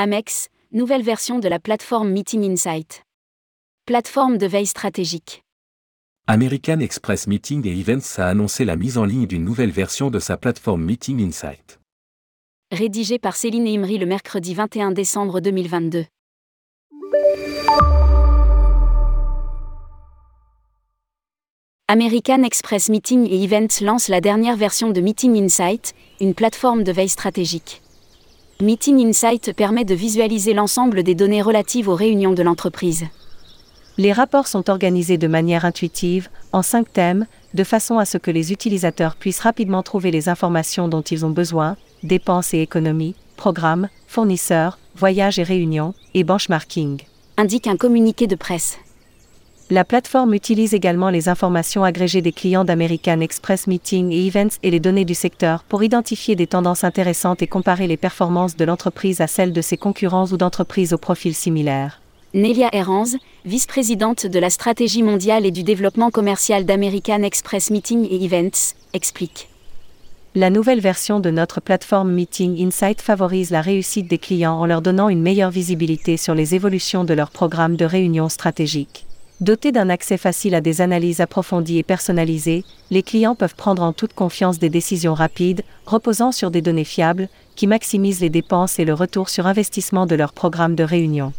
Amex, nouvelle version de la plateforme Meeting Insight. Plateforme de veille stratégique. American Express Meeting et Events a annoncé la mise en ligne d'une nouvelle version de sa plateforme Meeting Insight. Rédigé par Céline Imri le mercredi 21 décembre 2022. American Express Meeting et Events lance la dernière version de Meeting Insight, une plateforme de veille stratégique. Meeting Insight permet de visualiser l'ensemble des données relatives aux réunions de l'entreprise. Les rapports sont organisés de manière intuitive, en cinq thèmes, de façon à ce que les utilisateurs puissent rapidement trouver les informations dont ils ont besoin, dépenses et économies, programmes, fournisseurs, voyages et réunions, et benchmarking. Indique un communiqué de presse. La plateforme utilise également les informations agrégées des clients d'American Express Meeting et Events et les données du secteur pour identifier des tendances intéressantes et comparer les performances de l'entreprise à celles de ses concurrents ou d'entreprises au profil similaire. Nelia Herranz, vice-présidente de la stratégie mondiale et du développement commercial d'American Express Meeting et Events, explique. La nouvelle version de notre plateforme Meeting Insight favorise la réussite des clients en leur donnant une meilleure visibilité sur les évolutions de leur programme de réunion stratégique. Dotés d'un accès facile à des analyses approfondies et personnalisées, les clients peuvent prendre en toute confiance des décisions rapides, reposant sur des données fiables, qui maximisent les dépenses et le retour sur investissement de leur programme de réunion.